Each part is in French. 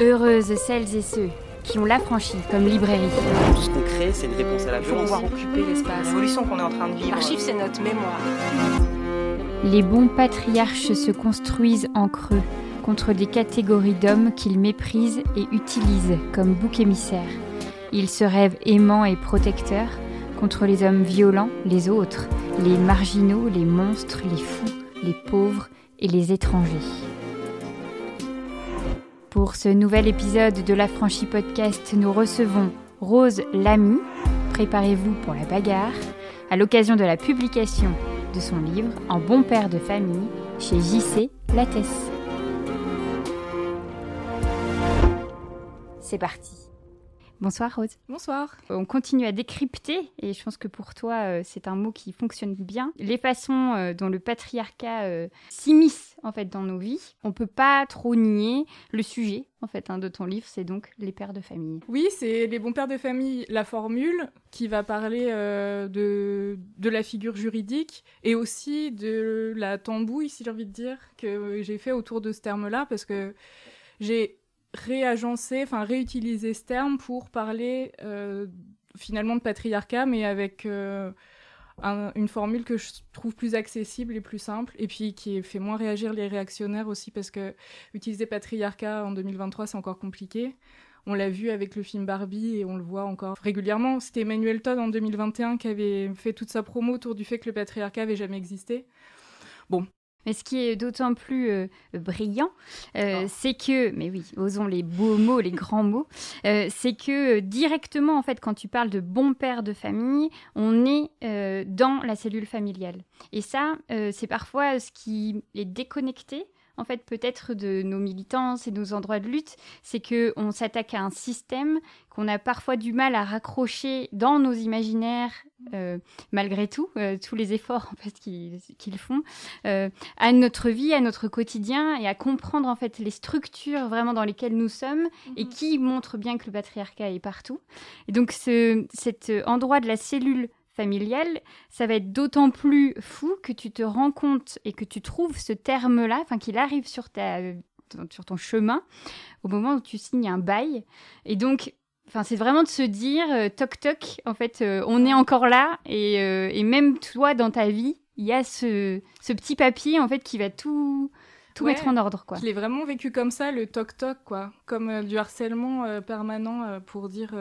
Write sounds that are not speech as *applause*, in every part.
Heureuses celles et ceux qui ont l'affranchi comme librairie. Tout ce qu'on crée, c'est une réponse à la Il faut violence. pouvoir occuper l'espace. L'évolution qu'on est en train de vivre. L'archive, c'est notre mémoire. Les bons patriarches se construisent en creux contre des catégories d'hommes qu'ils méprisent et utilisent comme bouc émissaire. Ils se rêvent aimants et protecteurs contre les hommes violents, les autres, les marginaux, les monstres, les fous, les pauvres et les étrangers. Pour ce nouvel épisode de l'Affranchi Podcast, nous recevons Rose Lamy. Préparez-vous pour la bagarre à l'occasion de la publication de son livre En bon père de famille chez JC Lattès. C'est parti. Bonsoir Rose. Bonsoir. On continue à décrypter, et je pense que pour toi, euh, c'est un mot qui fonctionne bien, les façons euh, dont le patriarcat euh, s'immisce en fait dans nos vies. On peut pas trop nier le sujet en fait hein, de ton livre, c'est donc les pères de famille. Oui, c'est les bons pères de famille, la formule qui va parler euh, de, de la figure juridique et aussi de la tambouille, si j'ai envie de dire, que j'ai fait autour de ce terme-là, parce que j'ai réagencé, enfin réutilisé ce terme pour parler euh, finalement de patriarcat, mais avec euh, un- une formule que je trouve plus accessible et plus simple, et puis qui fait moins réagir les réactionnaires aussi, parce que utiliser patriarcat en 2023, c'est encore compliqué. On l'a vu avec le film Barbie et on le voit encore régulièrement. C'était Emmanuel Todd en 2021 qui avait fait toute sa promo autour du fait que le patriarcat avait jamais existé. Mais ce qui est d'autant plus euh, brillant, euh, Oh. c'est que, mais oui, osons les beaux mots, les grands mots, euh, c'est que directement, en fait, quand tu parles de bon père de famille, on est dans la cellule familiale. Et ça, c'est parfois ce qui est déconnecté. En fait, peut-être de nos militances et nos endroits de lutte, c'est que on s'attaque à un système qu'on a parfois du mal à raccrocher dans nos imaginaires, euh, malgré tout, euh, tous les efforts en fait qu'ils font, euh, à notre vie, à notre quotidien et à comprendre en fait les structures vraiment dans lesquelles nous sommes et qui montrent bien que le patriarcat est partout. Et donc ce, cet endroit de la cellule familiale, ça va être d'autant plus fou que tu te rends compte et que tu trouves ce terme-là, enfin qu'il arrive sur ta sur ton chemin au moment où tu signes un bail. Et donc Enfin, c'est vraiment de se dire euh, toc toc. En fait, euh, on est encore là et, euh, et même toi dans ta vie, il y a ce, ce petit papier en fait qui va tout tout Ouais. mettre en ordre quoi. Je l'ai vraiment vécu comme ça, le toc-toc, quoi. Comme euh, du harcèlement euh, permanent euh, pour dire.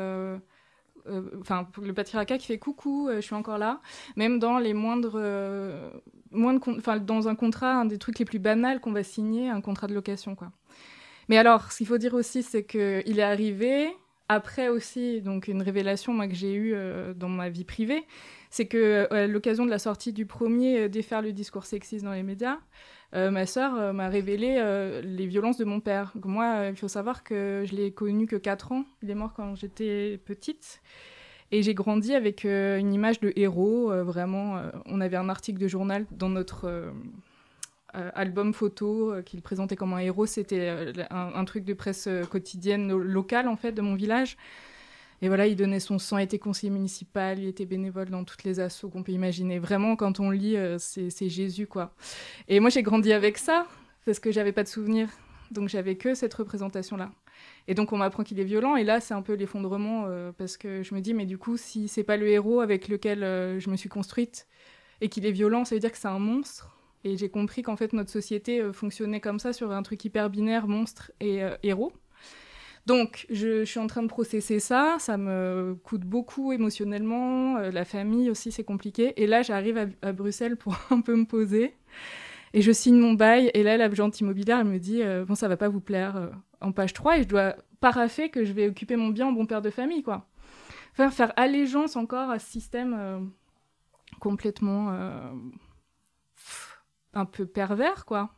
Euh, Enfin, le patriarcat qui fait coucou, euh, je suis encore là. Même dans les moindres. euh, moindres Enfin, dans un contrat, un des trucs les plus banals qu'on va signer, un contrat de location, quoi. Mais alors, ce qu'il faut dire aussi, c'est qu'il est arrivé. Après aussi, donc une révélation que j'ai eue dans ma vie privée, c'est que euh, à l'occasion de la sortie du premier euh, Défaire le discours sexiste dans les médias, euh, ma sœur m'a révélé les violences de mon père. Moi, il faut savoir que je l'ai connu que 4 ans. Il est mort quand j'étais petite. Et j'ai grandi avec une image de héros. vraiment, on avait un article de journal dans notre album photo qu'il présentait comme un héros. C'était un, un truc de presse quotidienne lo- locale, en fait, de mon village. Et voilà, il donnait son sang, était conseiller municipal, il était bénévole dans toutes les assos qu'on peut imaginer. Vraiment, quand on lit, euh, c'est Jésus, quoi. Et moi, j'ai grandi avec ça, parce que j'avais pas de souvenirs. Donc, j'avais que cette représentation-là. Et donc, on m'apprend qu'il est violent. Et là, c'est un peu l'effondrement, euh, parce que je me dis, mais du coup, si c'est pas le héros avec lequel euh, je me suis construite et qu'il est violent, ça veut dire que c'est un monstre. Et j'ai compris qu'en fait, notre société fonctionnait comme ça, sur un truc hyper binaire, monstre et héros. Donc, je, suis en train de processer ça. Ça me coûte beaucoup émotionnellement. Euh, la famille aussi, c'est compliqué. Et là, j'arrive à, Bruxelles pour *laughs* un peu me poser. Et je signe mon bail. Et là, l'agente immobilière, me dit euh, Bon, ça va pas vous plaire euh, en page 3. Et je dois paraffer que je vais occuper mon bien en bon père de famille, quoi. Faire, allégeance encore à ce système complètement un peu pervers, quoi.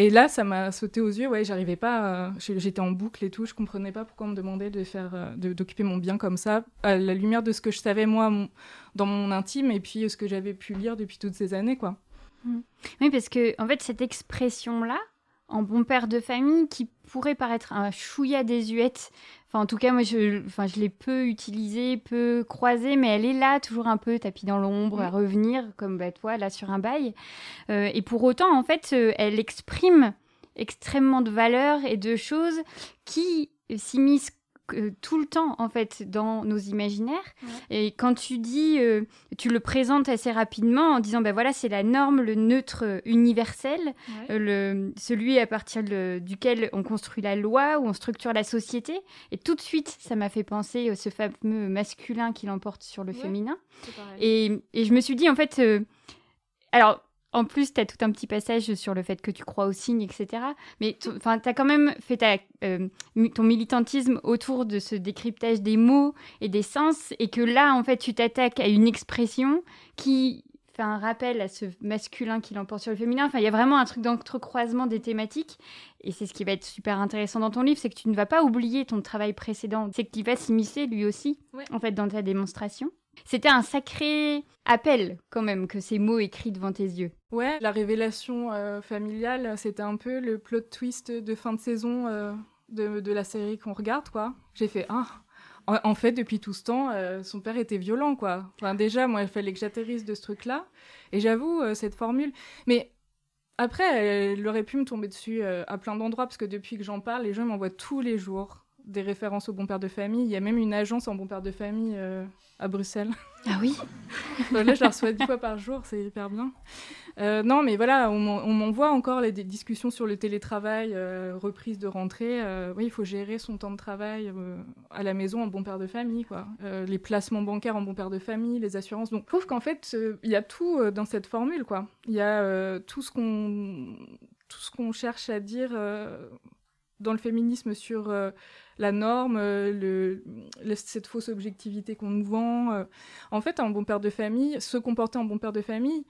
Et là, ça m'a sauté aux yeux. Ouais, j'arrivais pas. je- J'étais en boucle et tout. Je comprenais pas pourquoi on me demandait de faire, euh, d'occuper mon bien comme ça, à la lumière de ce que je savais moi dans mon intime et puis euh, ce que j'avais pu lire depuis toutes ces années, quoi. Oui, parce que en fait, cette expression-là, en bon père de famille, qui pourrait paraître un chouïa désuète, enfin en tout cas, moi, je, enfin, je l'ai peu utilisée, peu croisée, mais elle est là, toujours un peu tapis dans l'ombre, à revenir, comme bah, toi, là, sur un bail. Euh, et pour autant, en fait, euh, elle exprime extrêmement de valeurs et de choses qui s'immiscent tout le temps en fait dans nos imaginaires. Et quand tu dis euh, tu le présentes assez rapidement en disant ben voilà c'est la norme le neutre universel euh, le celui à partir duquel on construit la loi où on structure la société. Et tout de suite ça m'a fait penser à ce fameux masculin qui l'emporte sur le féminin. Et, et, je me suis dit en fait euh, alors en plus, tu as tout un petit passage sur le fait que tu crois aux signes, etc. Mais tu as quand même fait euh, ton militantisme autour de ce décryptage des mots et des sens, et que là, en fait, tu t'attaques à une expression qui fait un rappel à ce masculin qui l'emporte sur le féminin. Enfin, il y a vraiment un truc d'entrecroisement des thématiques, et c'est ce qui va être super intéressant dans ton livre, c'est que tu ne vas pas oublier ton travail précédent, c'est que tu vas s'immiscer lui aussi, en fait, dans ta démonstration. C'était un sacré appel quand même que ces mots écrits devant tes yeux. Ouais, la révélation euh, familiale, c'était un peu le plot twist de fin de saison euh, de, la série qu'on regarde, quoi. J'ai fait ah. En, fait, depuis tout ce temps, euh, son père était violent, quoi. Enfin, déjà, moi, il fallait que j'atterrisse de ce truc-là. Et j'avoue, cette formule. Mais après, elle aurait pu me tomber dessus à plein d'endroits, parce que depuis que j'en parle, les gens m'envoient tous les jours des références au bon père de famille. Il y a même une agence en bon père de famille à Bruxelles. Ah oui *laughs* Là, je la reçois dix fois par jour, c'est hyper bien. Euh, non, mais voilà, on m'envoie encore les discussions sur le télétravail, euh, reprise de rentrée. oui, il faut gérer son temps de travail à la maison en bon père de famille, quoi. les placements bancaires en bon père de famille, les assurances. Donc, je trouve qu'en fait, il y a tout dans cette formule, quoi. Il y a tout ce qu'on tout ce qu'on cherche à dire dans le féminisme sur euh, la norme, euh, le, cette fausse objectivité qu'on nous vend. Euh. En fait, un bon père de famille, se comporter en bon père de famille,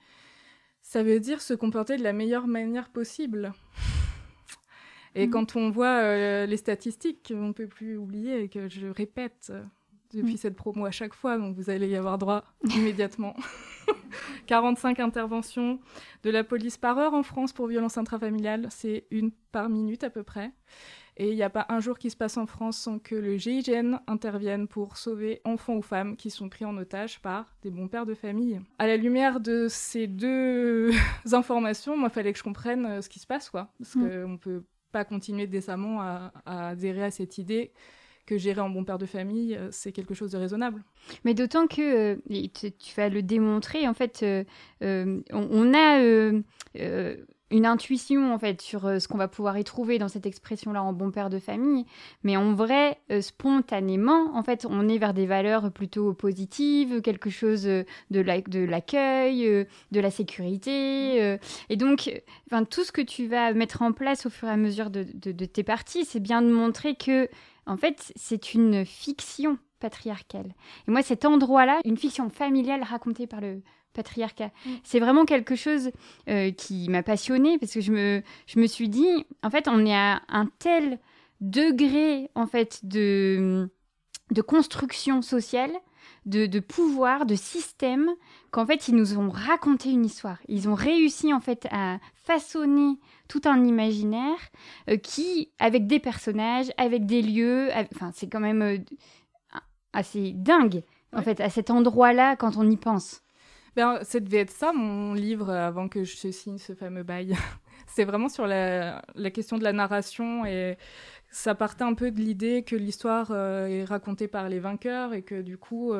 ça veut dire se comporter de la meilleure manière possible. Et mmh. quand on voit les statistiques, on ne peut plus oublier que je répète depuis mmh. cette promo à chaque fois, donc vous allez y avoir droit *laughs* immédiatement. *laughs* 45 interventions de la police par heure en France pour violence intrafamiliale, c'est une par minute à peu près. Et il n'y a pas un jour qui se passe en France sans que le GIGN intervienne pour sauver enfants ou femmes qui sont pris en otage par des bons pères de famille. À la lumière de ces deux *laughs* informations, moi, il fallait que je comprenne euh, ce qui se passe, quoi. Parce mmh. qu'on ne peut pas continuer décemment à, à adhérer à cette idée que gérer en bon père de famille, euh, c'est quelque chose de raisonnable. Mais d'autant que, euh, tu, vas le démontrer, en fait, euh, on, a une intuition en fait sur ce qu'on va pouvoir y trouver dans cette expression-là en bon père de famille, mais en vrai, spontanément, en fait, on est vers des valeurs plutôt positives, quelque chose de l'accueil, de la sécurité, et donc, enfin, tout ce que tu vas mettre en place au fur et à mesure de, de tes parties, c'est bien de montrer que en fait, c'est une fiction patriarcale. Et moi, cet endroit-là, une fiction familiale racontée par le patriarcat, mm. c'est vraiment quelque chose euh, qui m'a passionnée parce que je me, je me suis dit, en fait, on est à un tel degré, en fait, de, de construction sociale, de, de pouvoir, de système, qu'en fait, ils nous ont raconté une histoire. Ils ont réussi, en fait, à façonner tout un imaginaire euh, qui, avec des personnages, avec des lieux, enfin, c'est quand même euh, assez dingue, en fait, à cet endroit-là, quand on y pense. Ben, ça devait être ça, mon livre, avant que je signe ce fameux bail. *laughs* c'est vraiment sur la, question de la narration et ça partait un peu de l'idée que l'histoire euh, est racontée par les vainqueurs et que du coup,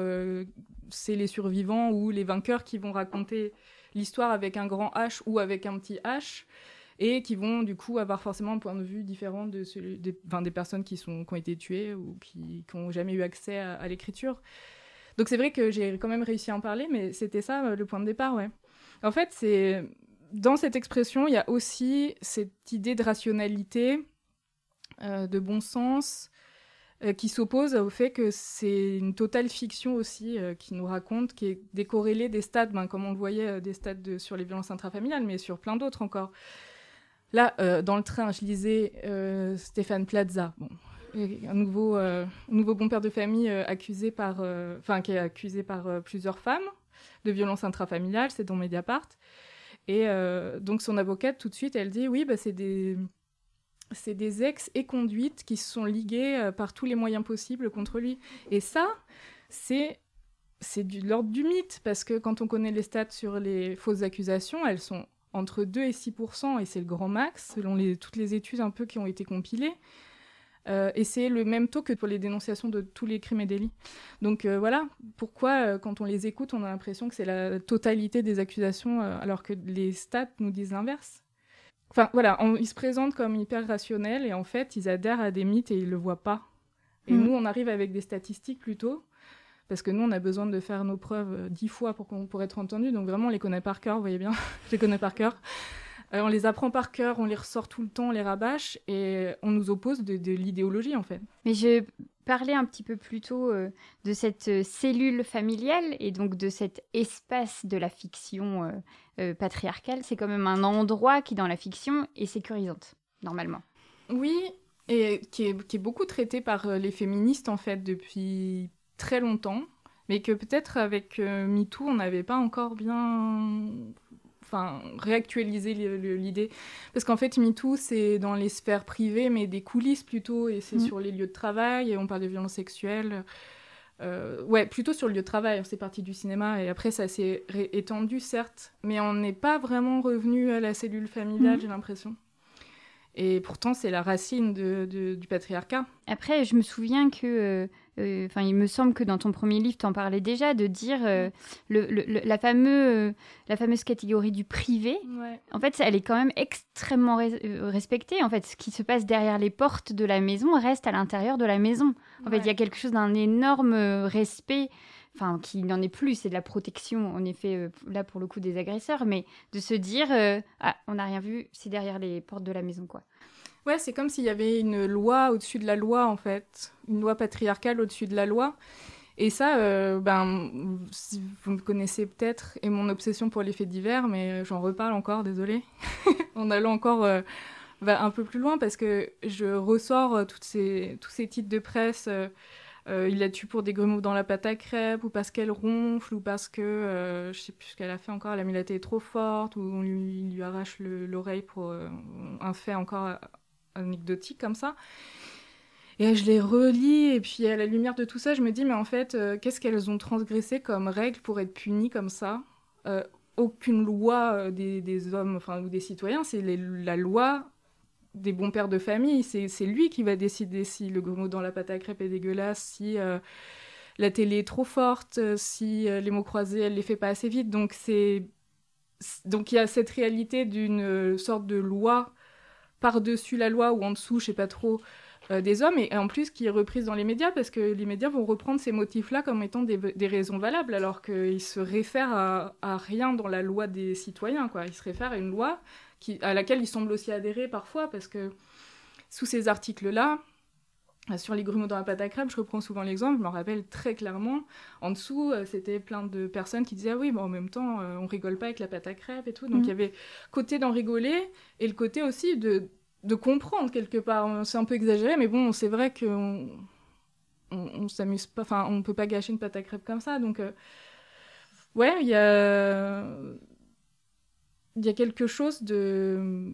c'est les survivants ou les vainqueurs qui vont raconter l'histoire avec un grand H ou avec un petit H et qui vont du coup avoir forcément un point de vue différent de celui des, personnes qui, sont, qui ont été tuées ou qui n'ont jamais eu accès à, l'écriture. Donc c'est vrai que j'ai quand même réussi à en parler, mais c'était ça euh, le point de départ, ouais. En fait, c'est dans cette expression, il y a aussi cette idée de rationalité, euh, de bon sens, euh, qui s'oppose au fait que c'est une totale fiction aussi qui nous raconte, qui est décorrélée des stades, ben, comme on le voyait, des stades sur les violences intrafamiliales, mais sur plein d'autres encore. Là, euh, dans le train, je lisais euh, Stéphane Plaza, bon, un nouveau, euh, nouveau bon père de famille accusé par, enfin qui est accusé par plusieurs femmes de violence intrafamiliale, c'est dans Mediapart. Et donc son avocate tout de suite, elle dit oui, bah, c'est des ex et conduites qui se sont ligués par tous les moyens possibles contre lui. Et ça, c'est de l'ordre du mythe parce que quand on connaît les stats sur les fausses accusations, elles sont entre 2 et 6 et c'est le grand max, selon toutes les études un peu qui ont été compilées. Euh, et c'est le même taux que pour les dénonciations de tous les crimes et délits. Donc euh, voilà, pourquoi euh, quand on les écoute, on a l'impression que c'est la totalité des accusations, alors que les stats nous disent l'inverse. Enfin voilà, ils se présentent comme hyper rationnels et en fait, ils adhèrent à des mythes et ils le voient pas. Et mm. nous, on arrive avec des statistiques plutôt, parce que nous, on a besoin de faire nos preuves dix fois pour, pour être entendu. Donc vraiment, on les connaît par cœur, vous voyez bien, *laughs* je les connais par cœur. Euh, on les apprend par cœur, on les ressort tout le temps, on les rabâche, et on nous oppose de, l'idéologie, en fait. Mais je parlais un petit peu plus tôt euh, de cette euh, cellule familiale, et donc de cet espace de la fiction patriarcale. C'est quand même un endroit qui, dans la fiction, est sécurisante, normalement. Oui, et qui est, qui est beaucoup traité par les féministes, en fait, depuis très longtemps, mais que peut-être avec MeToo, on n'avait pas encore bien enfin réactualiser l'idée parce qu'en fait MeToo c'est dans les sphères privées mais des coulisses plutôt et c'est mm. sur les lieux de travail et on parle de violences sexuelles euh, ouais plutôt sur le lieu de travail c'est parti du cinéma et après ça s'est étendu certes mais on n'est pas vraiment revenu à la cellule familiale mm. j'ai l'impression et pourtant c'est la racine de, du patriarcat après je me souviens que euh, euh, enfin, il me semble que dans ton premier livre, tu en parlais déjà, de dire euh, le, la, fameuse, la fameuse catégorie du privé. En fait, elle est quand même extrêmement respectée. En fait, ce qui se passe derrière les portes de la maison reste à l'intérieur de la maison. En fait, il y a quelque chose d'un énorme respect enfin qui n'en est plus, c'est de la protection en effet là pour le coup des agresseurs, mais de se dire ah on n'a rien vu, c'est derrière les portes de la maison quoi. Ouais, c'est comme s'il y avait une loi au-dessus de la loi, en fait. Une loi patriarcale au-dessus de la loi. Et ça, euh, ben, vous me connaissez peut-être, et mon obsession pour les faits divers, mais j'en reparle encore, désolé, *laughs* en allant encore euh, ben, un peu plus loin, parce que je ressors euh, toutes ces, tous ces titres de presse. Il a tué pour des grumeaux dans la pâte à crêpes, ou parce qu'elle ronfle, ou parce que, je sais plus ce qu'elle a fait encore, la télé trop forte, ou on lui, arrache l'oreille pour un fait encore anecdotique comme ça. Et je les relis, et puis à la lumière de tout ça, je me dis, mais en fait, euh, qu'est-ce qu'elles ont transgressé comme règle pour être punies comme ça? Euh, Aucune loi euh, des, hommes enfin, ou des citoyens, c'est la loi des bons pères de famille. C'est lui qui va décider si le gros dans la pâte à crêpes est dégueulasse, si la télé est trop forte, si les mots croisés, elle les fait pas assez vite. Donc c'est donc il y a cette réalité d'une sorte de loi par-dessus la loi ou en dessous, je sais pas trop, euh, des hommes, et, en plus qui est reprise dans les médias, parce que les médias vont reprendre ces motifs-là comme étant des, raisons valables, alors qu'ils se réfèrent à, rien dans la loi des citoyens, quoi. Ils se réfèrent à une loi qui, à laquelle ils semblent aussi adhérer parfois, parce que sous ces articles-là, sur les grumeaux dans la pâte à crêpes, je reprends souvent l'exemple, je me rappelle très clairement. En dessous, euh, c'était plein de personnes qui disaient Ah oui, mais en même temps, euh, on rigole pas avec la pâte à crêpes et tout. Donc mm. il y avait côté d'en rigoler et le côté aussi de, de comprendre quelque part. C'est un peu exagéré, mais bon, c'est vrai qu'on on, s'amuse pas, enfin, on peut pas gâcher une pâte à crêpes comme ça. Donc, euh, ouais, il y a. Il y a quelque chose de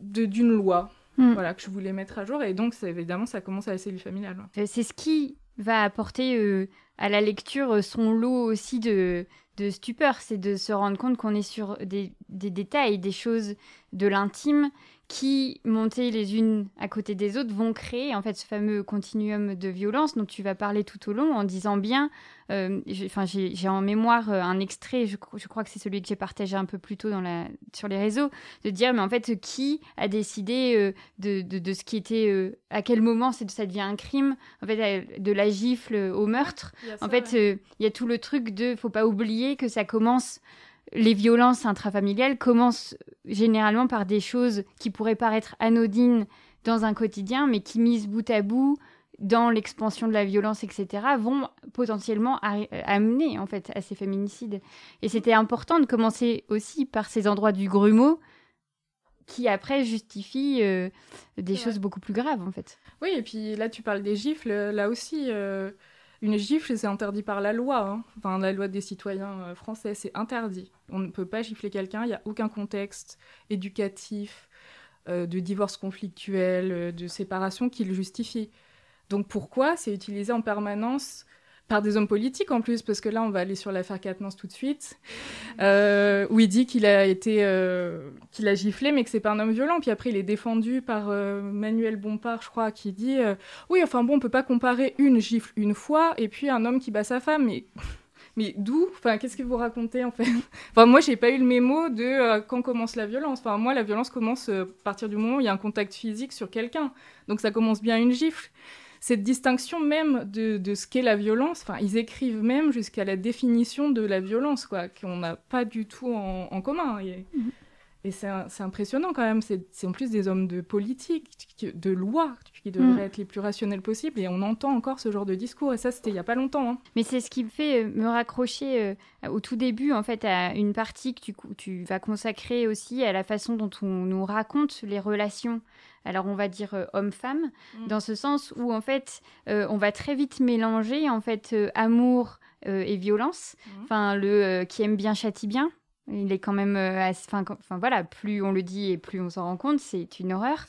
d'une loi Mm. voilà, que je voulais mettre à jour. Et donc, évidemment, ça commence à la cellule familiale. Euh, c'est ce qui va apporter euh, à la lecture euh, son lot aussi de, de stupeur. C'est de se rendre compte qu'on est sur des, des, détails, des choses de l'intime qui, montées les unes à côté des autres, vont créer en fait ce fameux continuum de violence dont tu vas parler tout au long en disant bien euh, j'ai en mémoire euh, un extrait, je, crois que c'est celui que j'ai partagé un peu plus tôt dans la, sur les réseaux, de dire, mais en fait, qui a décidé euh, de, de, ce qui était, à quel moment ça devient un crime, en fait, de la gifle au meurtre. en fait, il y a tout le truc de, faut pas oublier que ça commence les violences intrafamiliales commencent généralement par des choses qui pourraient paraître anodines dans un quotidien, mais qui, mises bout à bout, dans l'expansion de la violence, etc., vont potentiellement amener en fait à ces féminicides. Et c'était important de commencer aussi par ces endroits du grumeau qui après justifient euh, des choses beaucoup plus graves en fait. Oui, et puis là tu parles des gifles, là aussi. Euh, une gifle, c'est interdit par la loi. Hein. Enfin, la loi des citoyens euh, français, c'est interdit. On ne peut pas gifler quelqu'un, il n'y a aucun contexte éducatif, de divorce conflictuel, de séparation qui le justifie. Donc pourquoi c'est utilisé en permanence par des hommes politiques en plus, parce que là, on va aller sur l'affaire Quatennens tout de suite, euh, où il dit qu'il a été, euh, qu'il a giflé, mais que c'est pas un homme violent. Puis après, il est défendu par euh, Manuel Bompard, je crois, qui dit, oui, enfin bon, on peut pas comparer une gifle une fois et puis un homme qui bat sa femme, mais mais d'où? Enfin, qu'est-ce que vous racontez en fait? Enfin, moi, j'ai pas eu le mémo de quand commence la violence. Enfin, moi, la violence commence à partir du moment où il y a un contact physique sur quelqu'un. Donc, ça commence bien une gifle cette distinction même de, ce qu'est la violence, enfin, ils écrivent même jusqu'à la définition de la violence, quoi, qu'on n'a pas du tout en, commun. Et, mhm. c'est impressionnant quand même. C'est en plus des hommes de politique, de loi, qui devraient mhm. être les plus rationnels possibles. Et on entend encore ce genre de discours. Et ça, c'était il n'y a pas longtemps. Hein. Mais c'est ce qui me fait euh, me raccrocher euh, au tout début, en fait, à une partie que tu, tu vas consacrer aussi à la façon dont on nous raconte les relations alors on va dire euh, homme-femme, mm. dans ce sens où en fait euh, on va très vite mélanger en fait euh, amour et violence. Mm. Enfin le qui aime bien châtie bien. Il est quand même, enfin voilà, plus on le dit et plus on s'en rend compte, c'est une horreur.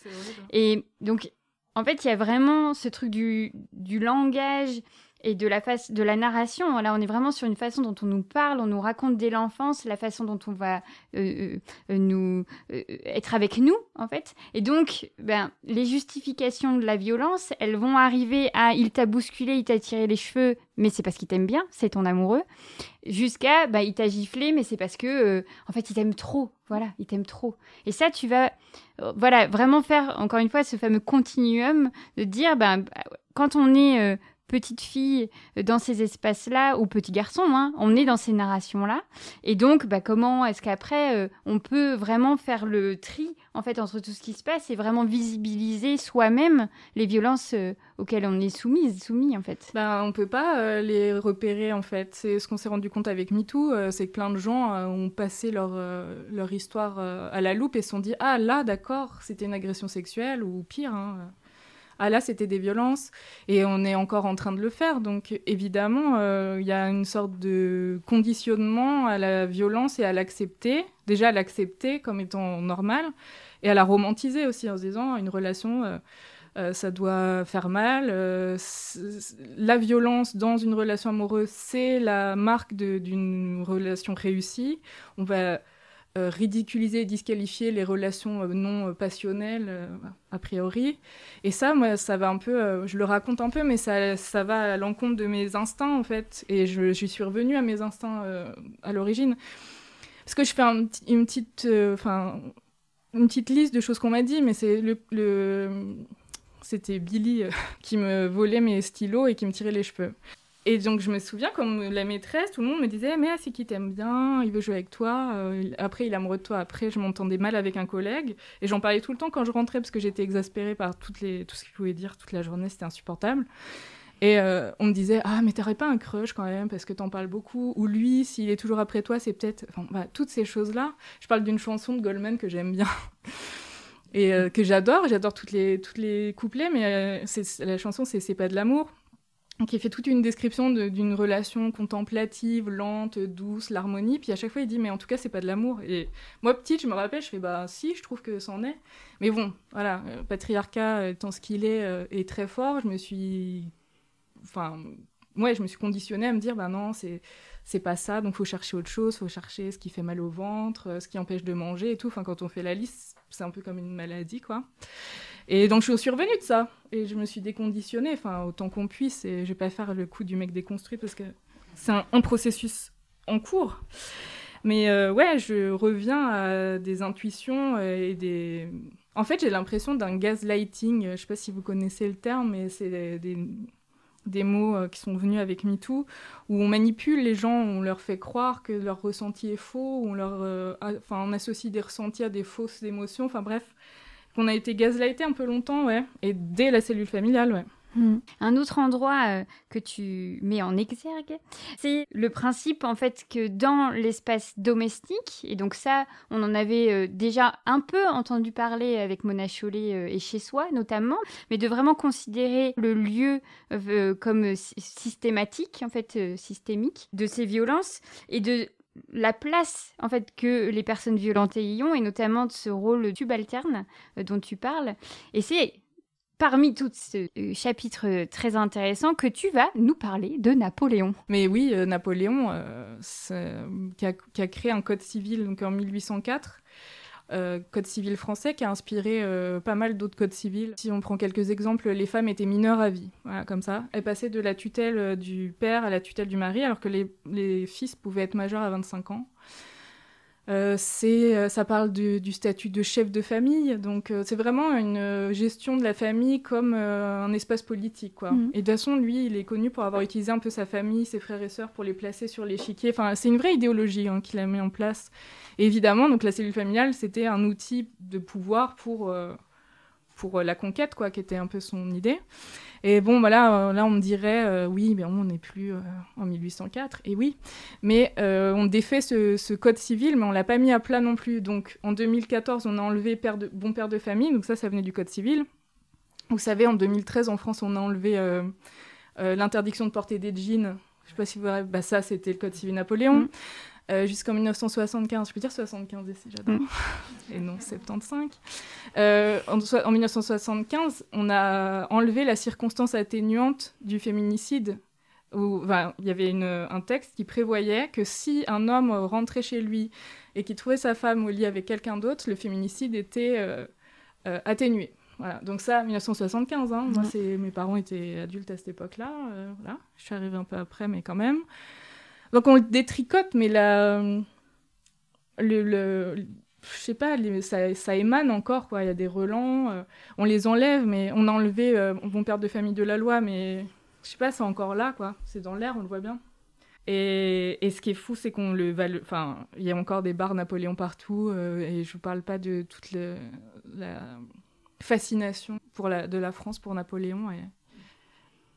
Et donc en fait il y a vraiment ce truc du, du langage et de la face de la narration. Là, on est vraiment sur une façon dont on nous parle, on nous raconte dès l'enfance la façon dont on va euh, euh, nous euh, être avec nous, en fait. Et donc, ben, les justifications de la violence, elles vont arriver à il t'a bousculé, il t'a tiré les cheveux, mais c'est parce qu'il t'aime bien, c'est ton amoureux, jusqu'à bah, il t'a giflé, mais c'est parce que en fait il t'aime trop. Voilà, il t'aime trop. Et ça, tu vas, voilà, vraiment faire encore une fois ce fameux continuum de dire, ben, quand on est petite fille dans ces espaces-là, ou petit garçon, hein, on est dans ces narrations-là. Et donc, bah, comment est-ce qu'après, euh, on peut vraiment faire le tri en fait entre tout ce qui se passe et vraiment visibiliser soi-même les violences euh, auxquelles on est soumise, soumis en fait? Ben, on peut pas euh, les repérer en fait. C'est ce qu'on s'est rendu compte avec MeToo, c'est que plein de gens ont passé leur, leur histoire à la loupe et se sont dit ah là d'accord c'était une agression sexuelle ou pire. Hein ah là c'était des violences et on est encore en train de le faire. Donc évidemment, euh, il y a une sorte de conditionnement à la violence et à l'accepter, déjà à l'accepter comme étant normal et à la romantiser aussi en se disant une relation. Euh, euh, ça doit faire mal. la violence dans une relation amoureuse, c'est la marque d'une relation réussie. On va euh, ridiculiser disqualifier les relations euh, non euh, passionnelles, a priori. Et ça, moi, ça va un peu, je le raconte un peu, mais ça, ça va à l'encontre de mes instincts, en fait. Et je, suis revenue à mes instincts à l'origine. Parce que je fais une petite, enfin, une petite liste de choses qu'on m'a dit, mais c'est le c'était Billy *laughs* qui me volait mes stylos et qui me tirait les cheveux. Et donc je me souviens comme la maîtresse, tout le monde me disait mais c'est qui t'aime bien, il veut jouer avec toi. Euh, après il est amoureux de toi. Après je m'entendais mal avec un collègue et j'en parlais tout le temps quand je rentrais parce que j'étais exaspérée par tout ce qu'il pouvait dire toute la journée, c'était insupportable. Et euh, on me disait ah mais t'aurais pas un crush quand même parce que t'en parles beaucoup ou lui s'il est toujours après toi c'est peut-être enfin bah, toutes ces choses là. Je parle d'une chanson de Goldman que j'aime bien. *laughs* et euh, que j'adore, j'adore toutes les les couplets mais la chanson c'est c'est pas de l'amour qui fait toute une description d'une relation contemplative, lente, douce, l'harmonie. Puis à chaque fois, il dit, mais en tout cas, c'est pas de l'amour. Et moi, petite, je me rappelle, je fais, bah si, je trouve que c'en est. Mais bon, voilà, euh, patriarcat étant ce qu'il est, euh, est très fort. Je me suis. Enfin, ouais, je me suis conditionnée à me dire, bah non, c'est c'est pas ça, donc faut chercher autre chose, faut chercher ce qui fait mal au ventre, euh, ce qui empêche de manger et tout. Enfin, quand on fait la liste, c'est un peu comme une maladie, quoi. Et donc je suis revenue de ça et je me suis déconditionnée, enfin autant qu'on puisse. Et je vais pas faire le coup du mec déconstruit parce que c'est un, processus en cours. Mais euh, ouais, je reviens à des intuitions et des. En fait, j'ai l'impression d'un gaslighting. Je sais pas si vous connaissez le terme, mais c'est des mots euh, qui sont venus avec MeToo, où on manipule les gens, on leur fait croire que leur ressenti est faux, on leur, euh, on associe des ressentis à des fausses émotions. Enfin bref, qu'on a été gaslighté un peu longtemps, ouais, et dès la cellule familiale, ouais. Hmm. Un autre endroit euh, que tu mets en exergue, c'est le principe en fait que dans l'espace domestique, et donc ça, on en avait euh, déjà un peu entendu parler avec Mona Chollet euh, et chez soi notamment, mais de vraiment considérer le lieu comme systématique, en fait systémique, de ces violences et de la place en fait que les personnes violentes y ont et notamment de ce rôle subalterne dont tu parles et c'est parmi tout ce euh, chapitre très intéressant que tu vas nous parler de Napoléon. Mais oui, Napoléon, qui a, créé un code civil donc en 1804 euh, code civil français qui a inspiré euh, pas mal d'autres codes civils. Si on prend quelques exemples, les femmes étaient mineures à vie, comme ça. Elles passaient de la tutelle euh, du père à la tutelle du mari, alors que les, les fils pouvaient être majeurs à 25 ans. Euh, c'est, ça parle du, statut de chef de famille, donc c'est vraiment une gestion de la famille comme un espace politique. Quoi. Mhm. Et de toute façon, lui, il est connu pour avoir utilisé un peu sa famille, ses frères et sœurs pour les placer sur l'échiquier. Enfin, c'est une vraie idéologie hein, qu'il a mis en place évidemment, donc la cellule familiale, c'était un outil de pouvoir pour, euh, pour euh, la conquête, quoi, qui était un peu son idée. Et bon, voilà, euh, là, on me dirait, oui, mais on n'est plus en 1804. Et oui, mais on défait ce, code civil, mais on l'a pas mis à plat non plus. Donc, en 2014, on a enlevé père de, bon père de famille, donc ça, ça venait du code civil. Vous savez, en 2013, en France, on a enlevé l'interdiction de porter des jeans. Je sais pas si vous... Bah, ça, c'était le code civil Napoléon. Mmh. Euh, jusqu'en 1975. Je peux dire 75 ici, j'adore. Mm. Et non, 75. Euh, en, en, 1975, on a enlevé la circonstance atténuante du féminicide. Où, il y avait une, un texte qui prévoyait que si un homme rentrait chez lui et qu'il trouvait sa femme au lit avec quelqu'un d'autre, le féminicide était euh, atténué. Voilà. Donc ça, 1975. Hein. Moi, mm. mes parents étaient adultes à cette époque-là. voilà. Je suis arrivée un peu après, mais quand même. Donc on le détricote, mais la, le, le je sais pas, ça, émane encore, quoi. Il y a des relents, euh, on les enlève, mais on a enlevé euh, Bon Père de famille de la loi, mais je sais pas, c'est encore là, quoi. C'est dans l'air, on le voit bien. Et, et ce qui est fou, c'est qu'on le Enfin, il y a encore des bars Napoléon partout, euh, et je vous parle pas de toute la fascination pour la, de la France pour Napoléon, et,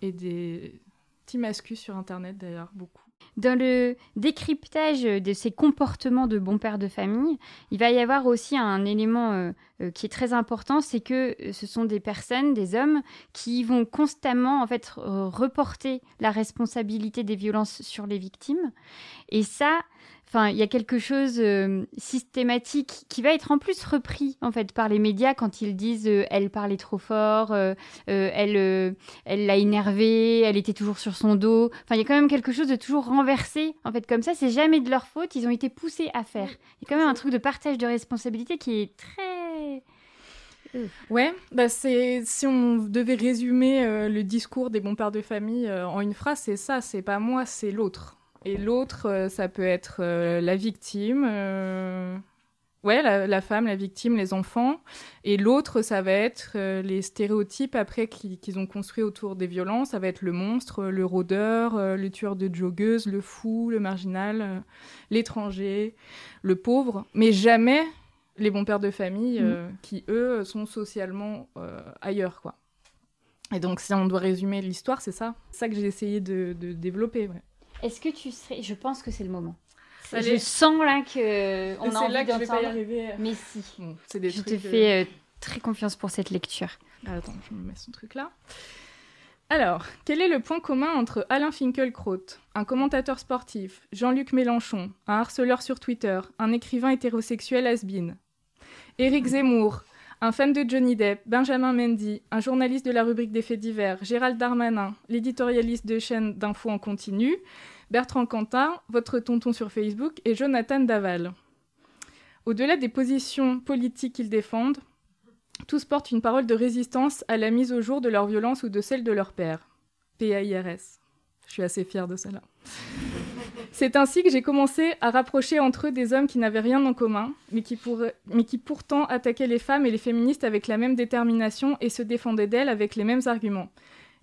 et des timascus sur Internet, d'ailleurs, beaucoup. Dans le décryptage de ces comportements de bon père de famille, il va y avoir aussi un élément euh, euh, qui est très important, c'est que euh, ce sont des personnes, des hommes, qui vont constamment en fait reporter la responsabilité des violences sur les victimes. Et ça, Enfin, il y a quelque chose euh, systématique qui va être en plus repris en fait par les médias quand ils disent euh, elle parlait trop fort, euh, elle elle l'a énervé, elle était toujours sur son dos. Enfin, il y a quand même quelque chose de toujours renversé en fait comme ça. C'est jamais de leur faute. Ils ont été poussés à faire. Il y a quand même un truc de partage de responsabilité qui est très Ouais, bah c'est si on devait résumer le discours des bons pères de famille en une phrase, c'est ça, c'est pas moi, c'est l'autre. Et l'autre, euh, ça peut être euh, la victime. Euh, ouais, la, femme, la victime, les enfants. Et l'autre, ça va être les stéréotypes après qu'ils ont construits autour des violences. Ça va être le monstre, le rôdeur, le tueur de joggeuses, le fou, le marginal, l'étranger, le pauvre. Mais jamais les bons pères de famille mm. qui, eux, sont socialement ailleurs, quoi. Et donc, si on doit résumer l'histoire, c'est ça. C'est ça que j'ai essayé de, de développer, ouais. Est-ce que tu serais. Je pense que c'est le moment. Je sens là que on a envie d'entendre. Mais si. des je te euh, fais euh, très confiance pour cette lecture. Ah, attends, je me mets son truc là. Alors, quel est le point commun entre Alain Finkielkraut, un commentateur sportif, Jean-Luc Mélenchon, un harceleur sur Twitter, un écrivain hétérosexuel has-been? Éric Zemmour, un fan de Johnny Depp, Benjamin Mendy, un journaliste de la rubrique des faits divers, Gérald Darmanin, l'éditorialiste de chaîne d'infos en continu, Bertrand Cantat, votre tonton sur Facebook et Jonathan Daval. Au-delà des positions politiques qu'ils défendent, tous portent une parole de résistance à la mise au jour de leur violence ou de celle de leur père. PAIRS. Je suis assez fière de cela. C'est ainsi que j'ai commencé à rapprocher entre eux des hommes qui n'avaient rien en commun, mais qui, pourtant attaquaient les femmes et les féministes avec la même détermination et se défendaient d'elles avec les mêmes arguments.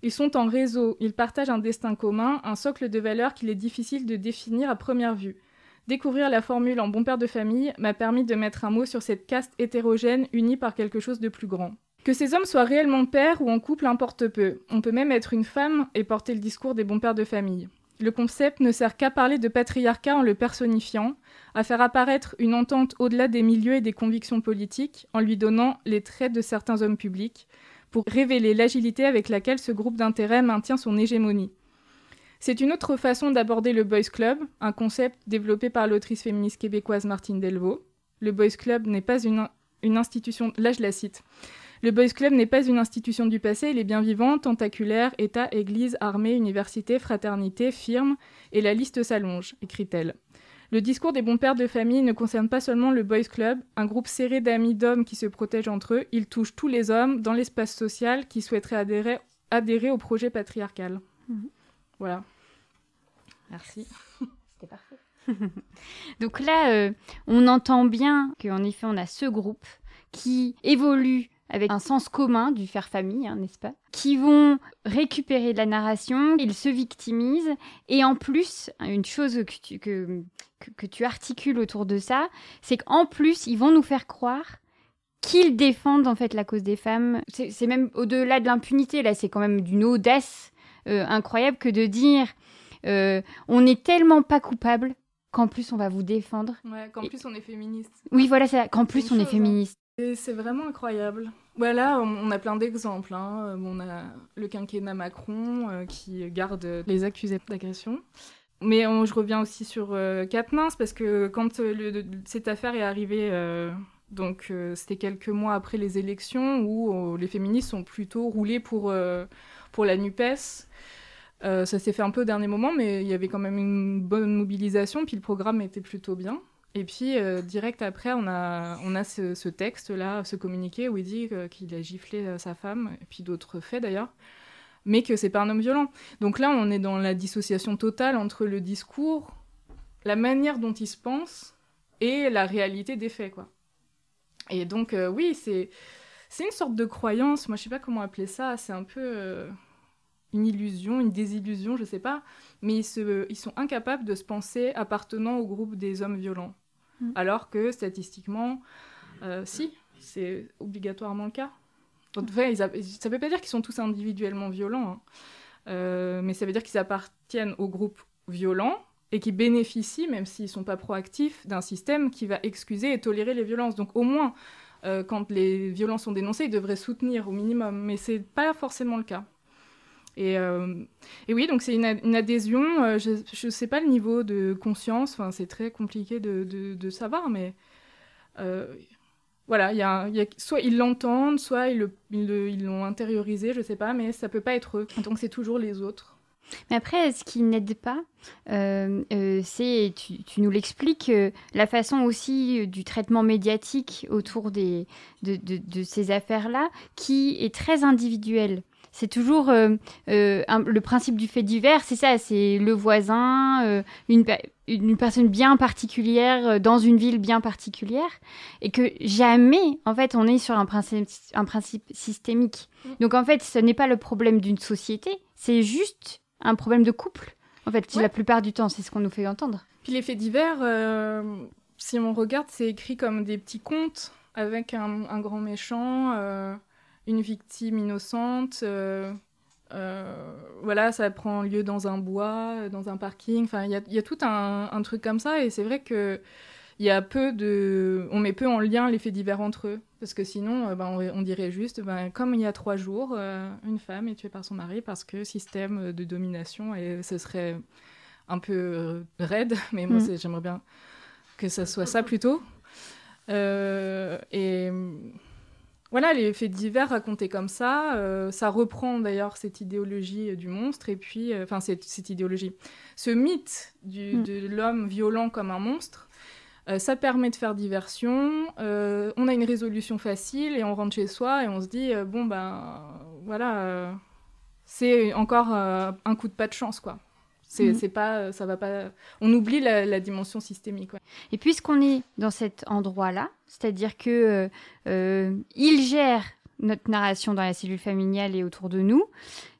Ils sont en réseau, ils partagent un destin commun, un socle de valeurs qu'il est difficile de définir à première vue. Découvrir la formule en bon père de famille m'a permis de mettre un mot sur cette caste hétérogène unie par quelque chose de plus grand. Que ces hommes soient réellement pères ou en couple importe peu. On peut même être une femme et porter le discours des bons pères de famille. Le concept ne sert qu'à parler de patriarcat en le personnifiant, à faire apparaître une entente au-delà des milieux et des convictions politiques, en lui donnant les traits de certains hommes publics, pour révéler l'agilité avec laquelle ce groupe d'intérêt maintient son hégémonie. C'est une autre façon d'aborder le Boys Club, un concept développé par l'autrice féministe québécoise Martine Delvaux. Le Boys Club n'est pas une institution, là je la cite, Le Boys Club n'est pas une institution du passé, il est bien vivant, tentaculaire, État, Église, armée, université, fraternité, firme, et la liste s'allonge, écrit-elle. Le discours des bons pères de famille ne concerne pas seulement le Boys Club, un groupe serré d'amis d'hommes qui se protègent entre eux, il touche tous les hommes dans l'espace social qui souhaiteraient adhérer, adhérer au projet patriarcal. Mhm. Voilà. Merci. *laughs* C'était parfait. *laughs* Donc là, euh, on entend bien qu'en effet, on a ce groupe qui évolue avec un sens commun du faire famille, hein, n'est-ce pas? Qui vont récupérer de la narration, ils se victimisent, et en plus, une chose que tu, que, que, tu articules autour de ça, c'est qu'en plus, ils vont nous faire croire qu'ils défendent en fait la cause des femmes. C'est même au-delà de l'impunité, là, c'est quand même d'une audace euh, incroyable que de dire euh, on n'est tellement pas coupable qu'en plus on va vous défendre. Ouais, qu'en plus on est féministe. Oui, voilà, qu'en plus on est hein. féministe. C'est vraiment incroyable. Voilà, on a plein d'exemples. Hein. On a le quinquennat Macron euh, qui garde les accusés d'agression. Mais je reviens aussi sur euh, parce que quand euh, cette affaire est arrivée, euh, donc c'était quelques mois après les élections où les féministes sont plutôt roulés pour, pour la NUPES. ça s'est fait un peu au dernier moment, mais il y avait quand même une bonne mobilisation, puis le programme était plutôt bien. Et puis, euh, direct après, on a, on a ce, texte-là, ce communiqué où il dit qu'il a giflé euh, sa femme, et puis d'autres faits d'ailleurs, mais que c'est pas un homme violent. Donc là, on est dans la dissociation totale entre le discours, la manière dont il se pense, et la réalité des faits, quoi. Et donc, euh, oui, c'est, c'est une sorte de croyance, moi je sais pas comment appeler ça, c'est un peu une illusion, une désillusion, je sais pas, mais ils, se, ils sont incapables de se penser appartenant au groupe des hommes violents. Mm. Alors que statistiquement, euh, si, c'est obligatoirement le cas. En fait, ça ne veut pas dire qu'ils sont tous individuellement violents, hein. euh, mais ça veut dire qu'ils appartiennent au groupe violent et qui bénéficient, même s'ils ne sont pas proactifs, d'un système qui va excuser et tolérer les violences. Donc au moins, euh, quand les violences sont dénoncées, ils devraient soutenir au minimum, mais ce n'est pas forcément le cas. Euh, et, oui, donc c'est une, adhésion. Euh, je ne sais pas le niveau de conscience, enfin, c'est très compliqué de, savoir, mais euh, voilà, y a, soit ils l'entendent, soit ils l'ont intériorisé, je ne sais pas, mais ça peut pas être eux. Donc c'est toujours les autres. Mais après, ce qui n'aide pas, c'est, tu, nous l'expliques, la façon aussi du traitement médiatique autour des, de, de ces affaires-là, qui est très individuel c'est toujours euh, euh, le principe du fait divers, c'est ça, c'est le voisin, euh, une, une, personne bien particulière dans une ville bien particulière, et que jamais, en fait, on est sur un principe, un principe systémique. Mm. Donc, en fait, ce n'est pas le problème d'une société, c'est juste un problème de couple. En fait, la plupart du temps, c'est ce qu'on nous fait entendre. Puis les faits divers, si on regarde, c'est écrit comme des petits contes avec un, un grand méchant une victime innocente. Euh, euh, voilà, ça prend lieu dans un bois, dans un parking. Enfin, il y a, tout un, truc comme ça. Et c'est vrai que il y a peu de, on met peu en lien les faits divers entre eux, parce que sinon, euh, ben, on, dirait juste, ben, comme il y a trois jours, une femme est tuée par son mari parce que système de domination et ce serait un peu raide, *laughs* mais moi mm. j'aimerais bien que ça soit ça plutôt. et voilà, les faits divers racontés comme ça, euh, ça reprend d'ailleurs cette idéologie euh, du monstre, et puis, euh, enfin, cette, idéologie, ce mythe mm. de l'homme violent comme un monstre, ça permet de faire diversion, on a une résolution facile, et on rentre chez soi, et on se dit, bon, ben, voilà, c'est encore un coup de pas de chance, quoi. C'est pas, ça va pas. On oublie la, dimension systémique. Et puisqu'on est dans cet endroit-là, c'est-à-dire que euh, euh, il gère notre narration dans la cellule familiale et autour de nous,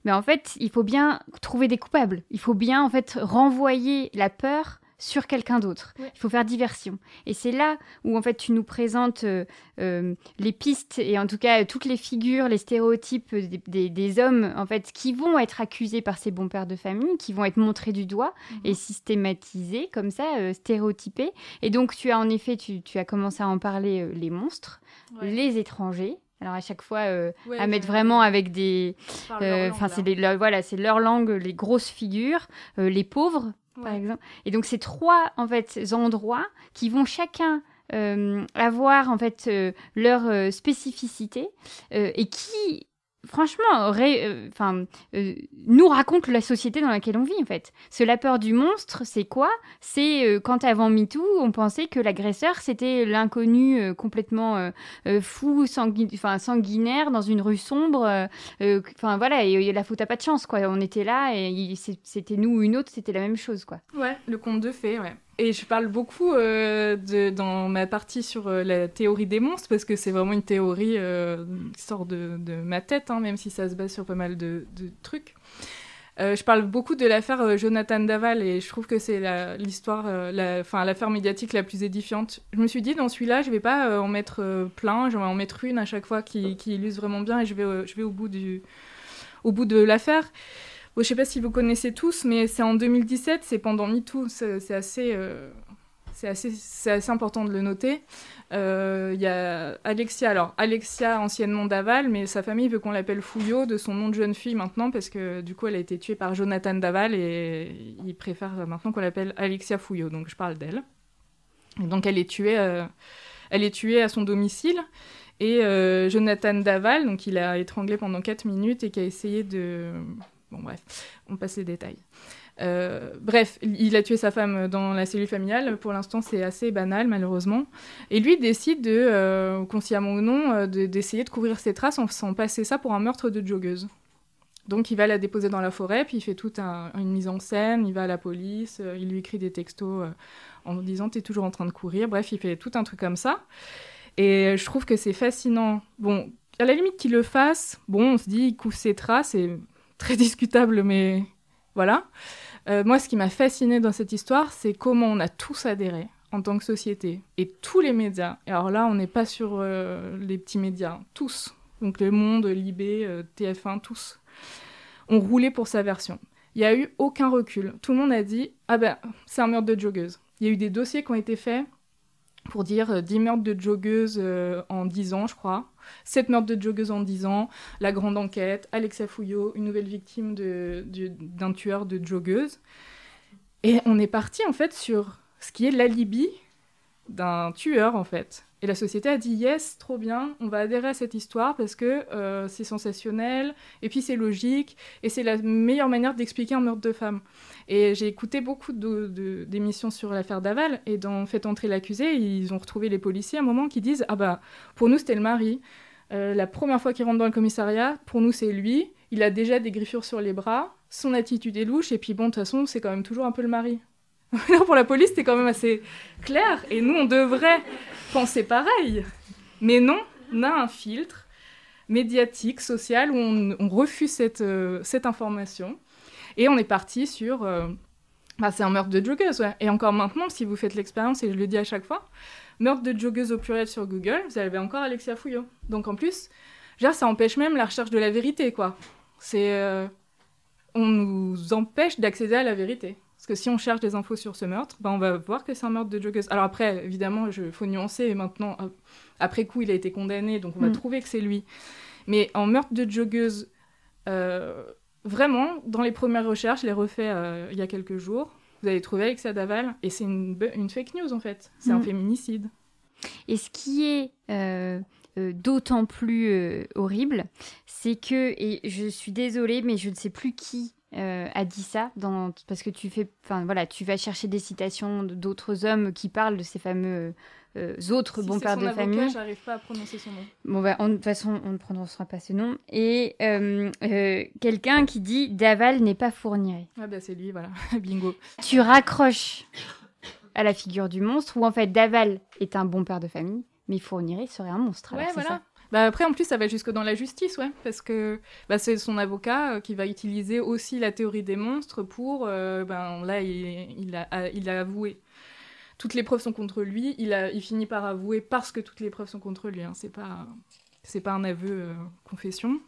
mais en fait, il faut bien trouver des coupables. Il faut bien en fait renvoyer la peur sur quelqu'un d'autre. Il faut faire diversion. Et c'est là où en fait tu nous présentes euh, euh, les pistes et en tout cas toutes les figures, les stéréotypes des, hommes en fait qui vont être accusés par ces bons pères de famille, qui vont être montrés du doigt mhm. et systématisés comme ça, euh, stéréotypés. Et donc tu as en effet, tu, as commencé à en parler, les monstres, les étrangers, alors à chaque fois à mettre vraiment avec des enfin c'est voilà c'est leur langue les grosses figures les pauvres par exemple. Et donc, c'est trois en fait endroits qui vont chacun avoir en fait leur spécificité et qui franchement, euh, euh, nous raconte la société dans laquelle on vit en fait. Ce la peur du monstre, c'est quoi? C'est euh, quand avant MeToo, on pensait que l'agresseur c'était l'inconnu complètement fou, sanguinaire dans une rue sombre. Enfin voilà, et, la faute à pas de chance quoi. On était là et c'était nous ou une autre, c'était la même chose quoi. Ouais, le conte de fées, ouais. Et je parle beaucoup euh, dans ma partie sur euh, la théorie des monstres, parce que c'est vraiment une théorie euh, qui sort de, ma tête, hein, même si ça se base sur pas mal de, trucs. je parle beaucoup de l'affaire Jonathan Daval, et je trouve que c'est l'histoire, enfin l'affaire médiatique la plus édifiante. Je me suis dit, dans celui-là, je vais pas en mettre plein, je vais en mettre une à chaque fois qui, qui illustre vraiment bien, et je vais, je vais au bout, du, au bout de l'affaire. Je je sais pas si vous connaissez tous, mais c'est en 2017, c'est pendant MeToo, c'est assez, euh, assez, assez, important de le noter. Il euh, y a Alexia, alors Alexia anciennement Daval, mais sa famille veut qu'on l'appelle Fouillot de son nom de jeune fille maintenant, parce que du coup elle a été tuée par Jonathan Daval et il préfère maintenant qu'on l'appelle Alexia Fouillot, donc je parle d'elle. donc elle est tuée, euh, elle est tuée à son domicile. Et Jonathan Daval, donc il a étranglé pendant 4 minutes et qui a essayé de, Bon, bref, on passe les détails. Euh, bref, il a tué sa femme dans la cellule familiale. Pour l'instant, c'est assez banal, malheureusement. Et lui décide, de, euh, consciemment ou non, euh, d'essayer de, couvrir ses traces en faisant passer ça pour un meurtre de joggeuse. Donc, il va la déposer dans la forêt, puis il fait toute une mise en scène. Il va à la police, il lui écrit des textos en disant T'es toujours en train de courir. Bref, il fait tout un truc comme ça. Et je trouve que c'est fascinant. Bon, à la limite qu'il le fasse, bon, on se dit, il couvre ses traces et très discutable, mais voilà. Euh, moi, ce qui m'a fasciné dans cette histoire, c'est comment on a tous adhéré en tant que société et tous les médias. Et alors là, on n'est pas sur euh, les petits médias, tous. Donc Le Monde, Libé, euh, TF1, tous ont roulé pour sa version. Il n'y a eu aucun recul. Tout le monde a dit Ah ben, c'est un meurtre de joggeuse. Il y a eu des dossiers qui ont été faits pour dire 10 meurtres de joggeuses en 10 ans, je crois. 7 meurtres de joggeuses en 10 ans, la grande enquête, Alexa Fouillot, une nouvelle victime d'un tueur de joggeuses. Et on est parti en fait sur ce qui est l'alibi d'un tueur en fait. Et la société a dit yes, trop bien, on va adhérer à cette histoire parce que euh, c'est sensationnel, et puis c'est logique, et c'est la meilleure manière d'expliquer un meurtre de femme. Et j'ai écouté beaucoup d'émissions sur l'affaire Daval, et dans Faites entrer l'accusé, ils ont retrouvé les policiers à un moment qui disent Ah bah, pour nous c'était le mari. Euh, la première fois qu'il rentre dans le commissariat, pour nous c'est lui, il a déjà des griffures sur les bras, son attitude est louche, et puis bon, de toute façon, c'est quand même toujours un peu le mari. *laughs* pour la police, c'était quand même assez clair. Et nous, on devrait penser pareil. Mais non, on a un filtre médiatique, social, où on, refuse cette, euh, cette, information. Et on est parti sur... Euh, bah, c'est un meurtre de joggeuse. Et encore maintenant, si vous faites l'expérience, et je le dis à chaque fois, meurtre de joggeuse au pluriel sur Google, vous avez encore Alexia Fouillot. Donc en plus, ça empêche même la recherche de la vérité, quoi. C'est... Euh, on nous empêche d'accéder à la vérité. Parce que si on cherche des infos sur ce meurtre, ben on va voir que c'est un meurtre de joggeuse. Alors après, évidemment, il faut nuancer. Et maintenant, euh, après coup, il a été condamné, donc on va mm. trouver que c'est lui. Mais en meurtre de joggeuse, euh, vraiment, dans les premières recherches, je l'ai refait euh, il y a quelques jours, vous allez trouver Alexia Daval, et c'est une, une, fake news en fait. C'est un mm. féminicide. Et ce qui est d'autant plus horrible, c'est que, et je suis désolée, mais je ne sais plus qui euh, a dit ça dans, parce que tu fais, enfin voilà, tu vas chercher des citations d'autres hommes qui parlent de ces fameux euh, autres bons pères de avocat, famille. J'arrive pas à prononcer son nom. Bon bah, de toute façon, on ne prononcera pas ce nom. Et euh, quelqu'un qui dit Daval n'est pas fournier. Ah bah c'est lui, voilà, *laughs* bingo. Tu raccroches à la figure du monstre où en fait Daval est un bon père de famille, mais Fournier serait un monstre. Ouais, voilà. Bah après, en plus, ça va jusque dans la justice, ouais, parce que bah, c'est son avocat euh, qui va utiliser aussi la théorie des monstres pour, euh, ben là, il, a, avoué. Toutes les preuves sont contre lui. Il, a, finit par avouer parce que toutes les preuves sont contre lui. Hein. C'est pas, c'est pas un aveu euh, confession.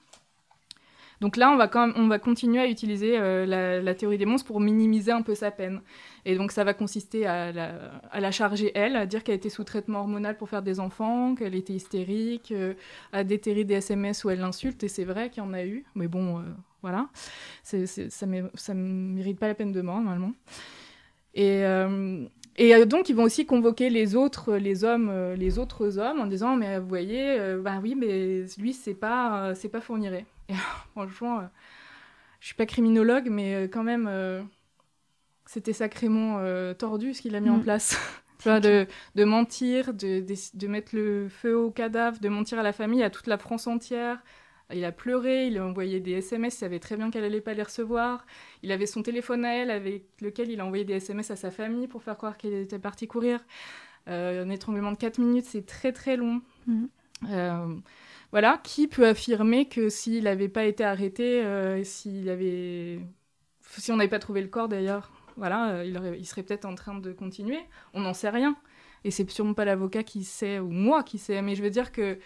Donc là, on va, quand même, on va continuer à utiliser la, la, théorie des monstres pour minimiser un peu sa peine. Et donc ça va consister à la, charger elle, à dire qu'elle était sous traitement hormonal pour faire des enfants, qu'elle était hystérique, euh, à déterrer des SMS où elle l'insulte, et c'est vrai qu'il y en a eu, mais bon, euh, voilà, ça ne mérite pas la peine de mort normalement. Et, euh, et donc, ils vont aussi convoquer les autres, les hommes, les autres hommes en disant, mais vous voyez, bah oui, mais lui, c'est pas, c'est pas fourniré. *laughs* Et franchement, je suis pas criminologue, mais quand même, c'était sacrément tordu ce qu'il a mis en mm. place. *laughs* de, de, mentir, de, de, mettre le feu au cadavre, de mentir à la famille, à toute la France entière. Il a pleuré, il a envoyé des SMS, il savait très bien qu'elle allait pas les recevoir. Il avait son téléphone à elle avec lequel il a envoyé des SMS à sa famille pour faire croire qu'il était parti courir. Euh, un étranglement de 4 minutes, c'est très très long. Mhm. Euh, voilà, qui peut affirmer que s'il n'avait pas été arrêté, euh, s'il avait... Si on n'avait pas trouvé le corps d'ailleurs, voilà, il, il serait peut-être en train de continuer. On n'en sait rien. Et c'est sûrement pas l'avocat qui sait, ou moi qui sais. Mais je veux dire que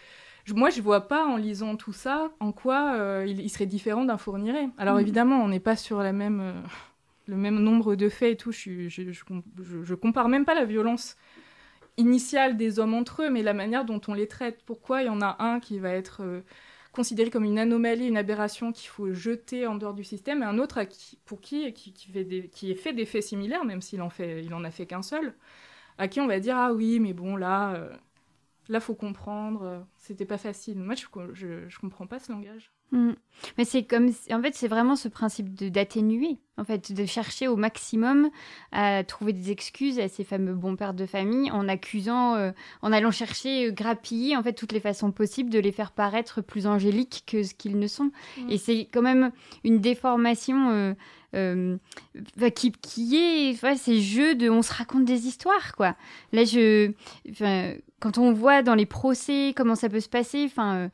moi, je vois pas en lisant tout ça en quoi euh, il, serait différent d'un fourniré. Alors mm. évidemment, on n'est pas sur la même, euh, le même nombre de faits et tout. Je, je, je, compare même pas la violence initiale des hommes entre eux, mais la manière dont on les traite. Pourquoi il y en a un qui va être considéré comme une anomalie, une aberration qu'il faut jeter en dehors du système, et un autre qui, pour qui, qui, fait des, qui fait des faits similaires, même s'il en, fait, il en a fait qu'un seul, à qui on va dire Ah oui, mais bon, là, euh, là faut comprendre, euh, c'était pas facile. Moi, je, je, je comprends pas ce langage. Mm. Mais c'est comme, en fait, c'est vraiment ce principe d'atténuer, en fait, de chercher au maximum à trouver des excuses à ces fameux bons pères de famille en accusant, euh, en allant chercher, euh, grappiller, en fait, toutes les façons possibles de les faire paraître plus angéliques que ce qu'ils ne sont. Mm. Et c'est quand même une déformation euh, qui, qui, est, ces jeux de, on se raconte des histoires, quoi. Là, je, quand on voit dans les procès comment ça peut se passer, enfin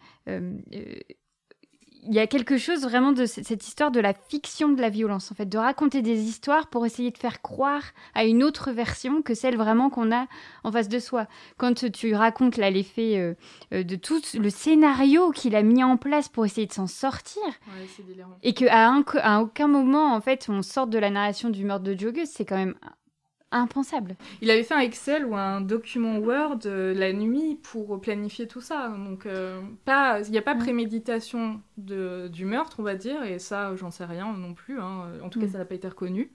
il y a quelque chose vraiment de cette histoire de la fiction de la violence, en fait, de raconter des histoires pour essayer de faire croire à une autre version que celle vraiment qu'on a en face de soi. Quand tu racontes là l'effet euh, euh, de tout le scénario qu'il a mis en place pour essayer de s'en sortir, et qu'à à aucun moment, en fait, on sort de la narration du meurtre de Jogus, c'est quand même impensable. Il avait fait un Excel ou un document Word euh, la nuit pour planifier tout ça. Donc, euh, pas, il n'y a pas préméditation de, du meurtre, on va dire, et ça, j'en sais rien non plus. Hein. En tout cas, mm. ça n'a pas été reconnu.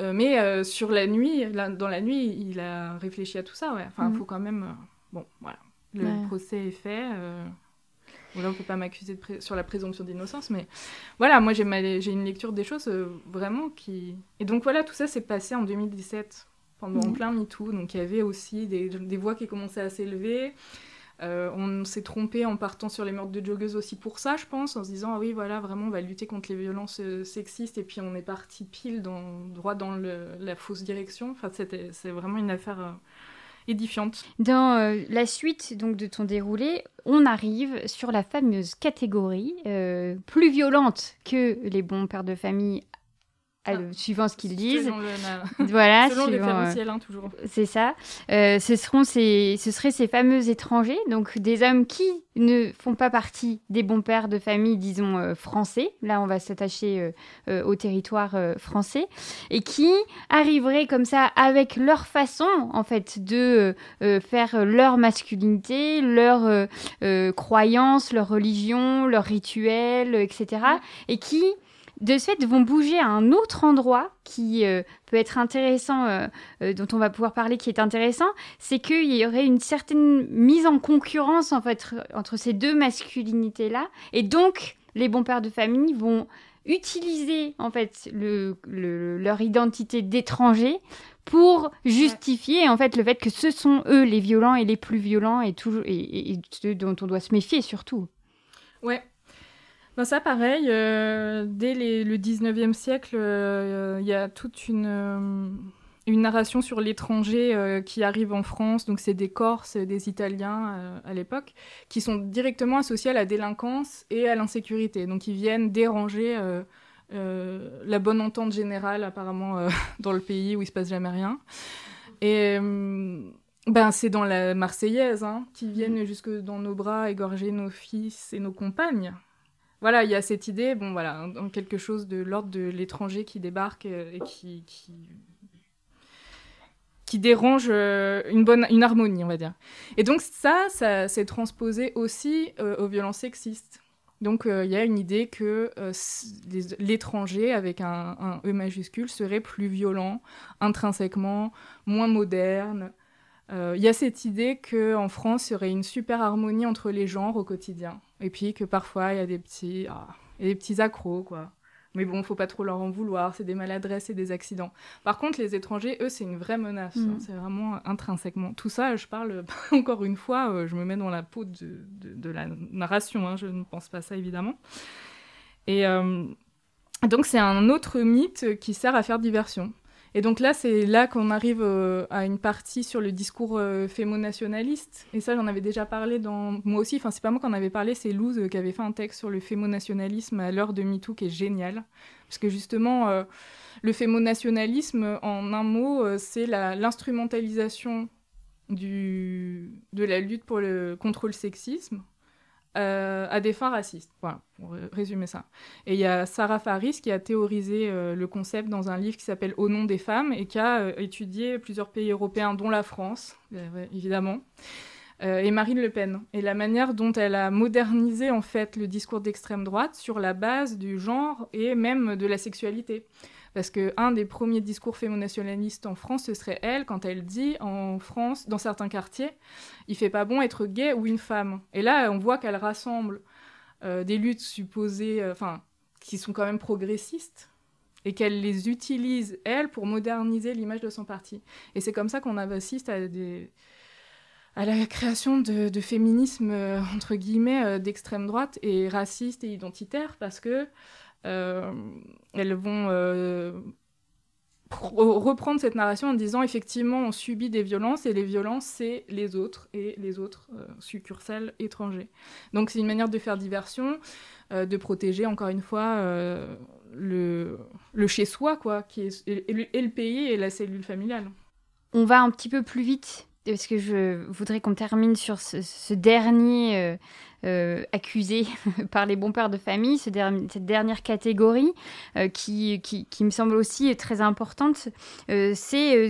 Euh, mais sur la nuit, dans la nuit, il a réfléchi à tout ça. Ouais. Enfin, il mm. faut quand même. bon, voilà. Le procès est fait. Là, on ne peut pas m'accuser sur la présomption d'innocence, mais voilà, moi j'ai une lecture des choses euh, vraiment qui. Et donc voilà, tout ça s'est passé en 2017, pendant mhm. plein MeToo. Donc il y avait aussi des, des voix qui commençaient à s'élever. Euh, on s'est trompé en partant sur les meurtres de joggeuses aussi pour ça, je pense, en se disant ah oui voilà vraiment on va lutter contre les violences euh, sexistes et puis on est parti pile dans, droit dans la fausse direction. Enfin c'est vraiment une affaire édifiante. Dans euh, la suite donc de ton déroulé, on arrive sur la fameuse catégorie euh, plus violente que les bons pères de famille ah. suivant ce qu'ils disent. *laughs* voilà, *laughs* selon le hein, toujours. C'est ça. Euh, ce, seront ces, ce seraient ces fameux étrangers, donc des hommes qui ne font pas partie des bons pères de famille, disons, euh, français. Là, on va s'attacher euh, au territoire français. Et qui arriveraient comme ça avec leur façon, en fait, de faire leur masculinité, leur croyance, leur religion, leur rituel, etc. Et qui de ce fait vont bouger à un autre endroit qui euh, peut être intéressant, euh, euh, dont on va pouvoir parler, qui est intéressant, c'est qu'il y aurait une certaine mise en concurrence en fait entre ces deux masculinités là, et donc les bons pères de famille vont utiliser en fait leur identité d'étranger pour justifier en fait le fait que ce sont eux les violents et les plus violents et, et, et ceux dont on doit se méfier surtout. Ouais, ben ça, pareil, euh, dès le 19e siècle, euh, il y a toute une, euh, narration sur l'étranger qui arrive en France. Donc, c'est des Corses, des Italiens à l'époque, qui sont directement associés à la délinquance et à l'insécurité. Donc, ils viennent déranger la bonne entente générale, apparemment, *laughs* dans le pays où il se passe jamais rien. Et. Ben, c'est dans la Marseillaise, hein, qui viennent jusque dans nos bras égorger nos fils et nos compagnes voilà, il y a cette idée, bon voilà, quelque chose de l'ordre de l'étranger qui débarque euh, et qui, qui, dérange euh, une bonne une harmonie, on va dire. Et donc ça, ça s'est transposé aussi euh, aux violences sexistes. Donc il y a une idée que l'étranger avec un, un, E majuscule serait plus violent intrinsèquement, moins moderne, il y a cette idée qu'en France, il y aurait une super harmonie entre les genres au quotidien. Et puis que parfois, il y a des petits, ah, des petits accros, quoi. Mais bon, faut pas trop leur en vouloir, c'est des maladresses et des accidents. Par contre, les étrangers, eux, c'est une vraie menace. Hein. Mm. c'est vraiment intrinsèquement. Tout ça, je parle, *laughs* encore une fois, euh, je me mets dans la peau de, de, la narration, hein, je ne pense pas ça, évidemment. Et euh, donc, c'est un autre mythe qui sert à faire diversion. Et donc là, c'est là qu'on arrive euh, à une partie sur le discours euh, fémo-nationaliste. Et ça, j'en avais déjà parlé dans... Moi aussi, enfin, c'est pas moi qui en avais parlé, c'est Luz euh, qui avait fait un texte sur le fémo-nationalisme à l'heure de MeToo qui est génial. Parce que justement, le fémo-nationalisme, en un mot, c'est l'instrumentalisation de la lutte pour le, contre le sexisme euh, à des fins racistes. Voilà, pour résumer ça. Et il y a Sarah Faris qui a théorisé euh, le concept dans un livre qui s'appelle Au nom des femmes et qui a euh, étudié plusieurs pays européens, dont la France, évidemment. et Marine Le Pen, et la manière dont elle a modernisé en fait le discours d'extrême droite sur la base du genre et même de la sexualité. Parce qu'un des premiers discours fémonationalistes en France, ce serait elle, quand elle dit en France, dans certains quartiers, il fait pas bon être gay ou une femme. Et là, on voit qu'elle rassemble euh, des luttes supposées, euh, enfin, qui sont quand même progressistes, et qu'elle les utilise, elle, pour moderniser l'image de son parti. Et c'est comme ça qu'on assiste à la création de, de féminisme, euh, entre guillemets, d'extrême droite et raciste et identitaire, parce que elles vont euh, reprendre cette narration en disant effectivement on subit des violences et les violences c'est les autres et les autres euh, succursales étrangers. Donc c'est une manière de faire diversion, de protéger encore une fois le, le chez soi quoi, et le, pays et la cellule familiale. On va un petit peu plus vite parce que je voudrais qu'on termine sur ce, dernier euh, euh, accusé *laughs* par les bons pères de famille, ce cette dernière catégorie euh, qui, qui, qui, me semble aussi très importante, c'est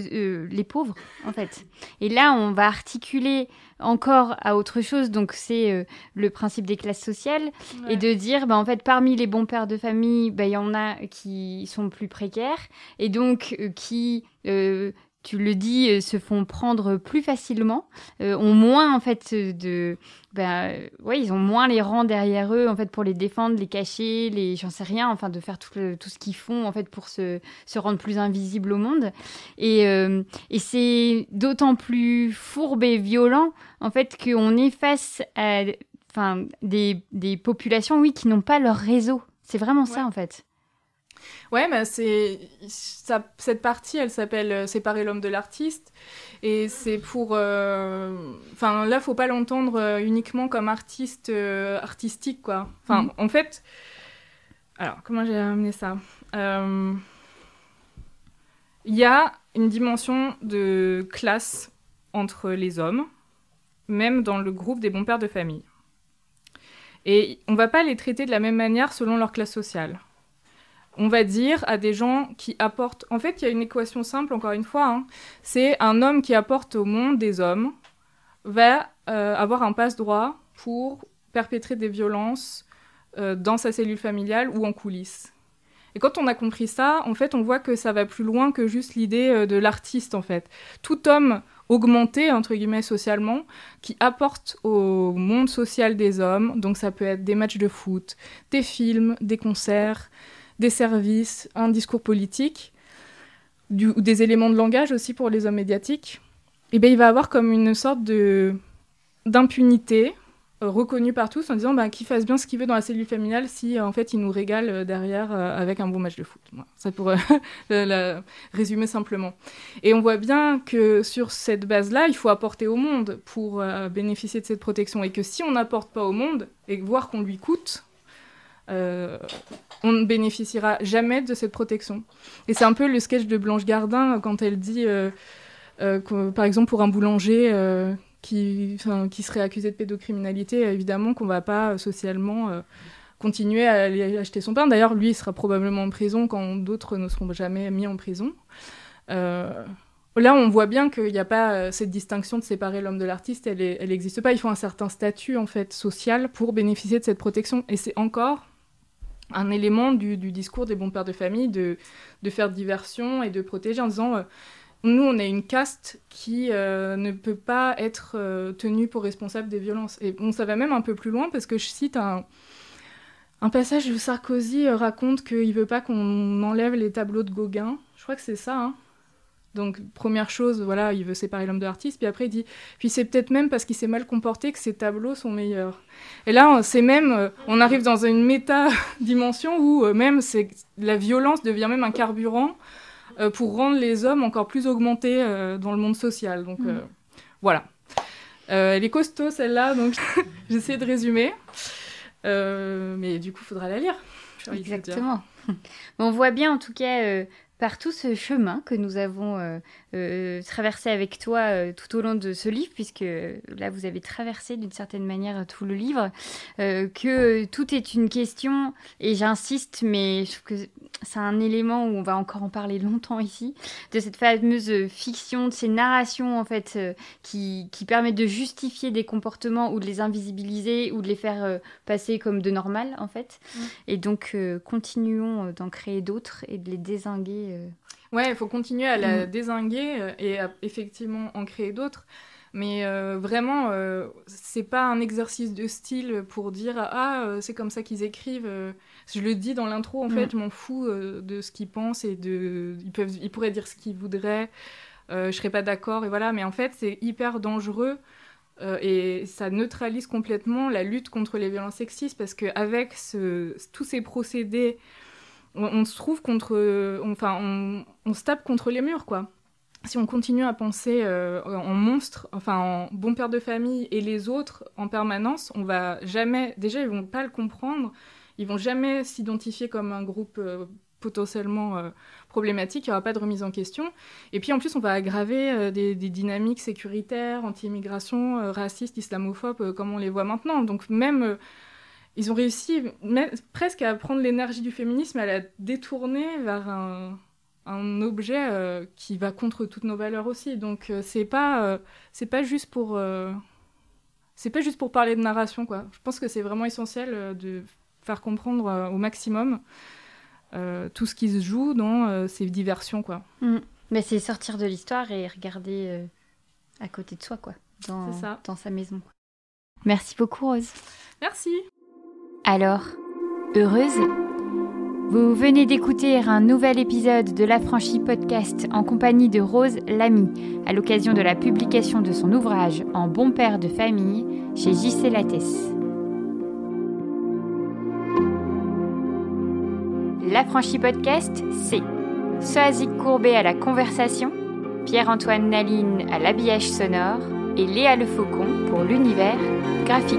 les pauvres, en fait. Et là, on va articuler encore à autre chose, donc c'est le principe des classes sociales, et de dire, bah, en fait, parmi les bons pères de famille, bah, il y en a qui sont plus précaires, et donc qui tu le dis, euh, se font prendre plus facilement, euh, ont moins en fait de, ben, ouais, ils ont moins les rangs derrière eux en fait pour les défendre, les cacher, les, j'en sais rien, enfin de faire tout, tout ce qu'ils font en fait pour se, se rendre plus invisibles au monde. Et, euh, et c'est d'autant plus fourbe et violent en fait qu'on est face à, enfin des, des populations, oui, qui n'ont pas leur réseau. C'est vraiment ça en fait. Ouais, mais c'est cette partie, elle s'appelle euh, Séparer l'homme de l'artiste, et c'est pour, euh, enfin là, faut pas l'entendre euh, uniquement comme artiste artistique, quoi. Enfin, mm. en fait, alors comment j'ai amené ça? Il y a une dimension de classe entre les hommes, même dans le groupe des bons pères de famille. Et on va pas les traiter de la même manière selon leur classe sociale on va dire, à des gens qui apportent... En fait, il y a une équation simple, encore une fois. Hein. C'est un homme qui apporte au monde des hommes va euh, avoir un passe-droit pour perpétrer des violences euh, dans sa cellule familiale ou en coulisses. Et quand on a compris ça, en fait, on voit que ça va plus loin que juste l'idée euh, de l'artiste, en fait. Tout homme augmenté, entre guillemets, socialement, qui apporte au monde social des hommes, donc ça peut être des matchs de foot, des films, des concerts, des services, un discours politique, ou des éléments de langage aussi pour les hommes médiatiques, eh bien, il va avoir comme une sorte de d'impunité euh, reconnue par tous en disant bah, qu'il fasse bien ce qu'il veut dans la cellule familiale si en fait il nous régale euh, derrière euh, avec un bon match de foot. ça pourrait *laughs* résumer simplement. Et on voit bien que sur cette base-là, il faut apporter au monde pour bénéficier de cette protection et que si on n'apporte pas au monde et voir qu'on lui coûte, euh, on ne bénéficiera jamais de cette protection. Et c'est un peu le sketch de Blanche Gardin quand elle dit, euh, euh, par exemple, pour un boulanger qui, serait accusé de pédocriminalité, évidemment qu'on ne va pas socialement continuer à aller acheter son pain. D'ailleurs, lui, il sera probablement en prison quand d'autres ne seront jamais mis en prison. là, on voit bien qu'il n'y a pas euh, cette distinction de séparer l'homme de l'artiste, elle n'existe pas. Il faut un certain statut en fait social pour bénéficier de cette protection. Et c'est encore un élément du, discours des bons pères de famille de, faire diversion et de protéger en disant nous, on est une caste qui euh, ne peut pas être euh, tenue pour responsable des violences. Et bon, ça va même un peu plus loin parce que je cite un, passage où Sarkozy euh, raconte qu'il veut pas qu'on enlève les tableaux de Gauguin. Je crois que c'est ça. Hein. Donc, première chose, voilà, il veut séparer l'homme de l'artiste. Puis après, il dit, puis c'est peut-être même parce qu'il s'est mal comporté que ses tableaux sont meilleurs. Et là, c'est même, on arrive dans une méta-dimension *laughs* où même la violence devient même un carburant euh, pour rendre les hommes encore plus augmentés euh, dans le monde social. Donc mm. euh, voilà. elle est costaud celle-là, donc *laughs* j'essaie de résumer. mais du coup, il faudra la lire. Exactement. *laughs* on voit bien en tout cas par tout ce chemin que nous avons euh, euh, traversé avec toi euh, tout au long de ce livre, puisque là vous avez traversé d'une certaine manière tout le livre, que tout est une question, et j'insiste, mais je trouve que c'est un élément où on va encore en parler longtemps ici, de cette fameuse fiction, de ces narrations en fait qui, qui, permettent de justifier des comportements ou de les invisibiliser ou de les faire passer comme de normal en fait. Et donc continuons d'en créer d'autres et de les désinguer euh. Ouais, il faut continuer à la mm. désinguer euh, et à effectivement en créer d'autres. Mais euh, vraiment, c'est pas un exercice de style pour dire ah c'est comme ça qu'ils écrivent. Je le dis dans l'intro en mm. fait, je m'en fous de ce qu'ils pensent et de ils peuvent ils pourraient dire ce qu'ils voudraient. je serais pas d'accord et voilà. Mais en fait, c'est hyper dangereux et ça neutralise complètement la lutte contre les violences sexistes parce qu'avec ce, tous ces procédés on, se trouve contre, enfin, on, se tape contre les murs, quoi. Si on continue à penser euh, en monstre, enfin en bon père de famille et les autres en permanence, on va jamais, déjà ils vont pas le comprendre, ils vont jamais s'identifier comme un groupe euh, potentiellement euh, problématique, il n'y aura pas de remise en question. Et puis en plus, on va aggraver des, des, dynamiques sécuritaires, anti-immigration, racistes, islamophobes, comme on les voit maintenant. Donc même ils ont réussi presque à prendre l'énergie du féminisme à la détourner vers un, objet euh, qui va contre toutes nos valeurs aussi. Donc euh, c'est pas euh, c'est pas juste pour c'est pas juste pour parler de narration quoi. Je pense que c'est vraiment essentiel de faire comprendre au maximum tout ce qui se joue dans ces diversions quoi. Mm. Mais c'est sortir de l'histoire et regarder à côté de soi quoi, dans, dans sa maison. Merci beaucoup Rose. Merci. Alors, heureuse? Vous venez d'écouter un nouvel épisode de l'Affranchi Podcast en compagnie de Rose Lamy, à l'occasion de la publication de son ouvrage En bon père de famille chez JC Lattès. L'Affranchi Podcast, c'est Soazic Courbet à la conversation, Pierre-Antoine Naline à l'habillage sonore et Léa Le Faucon pour l'univers graphique.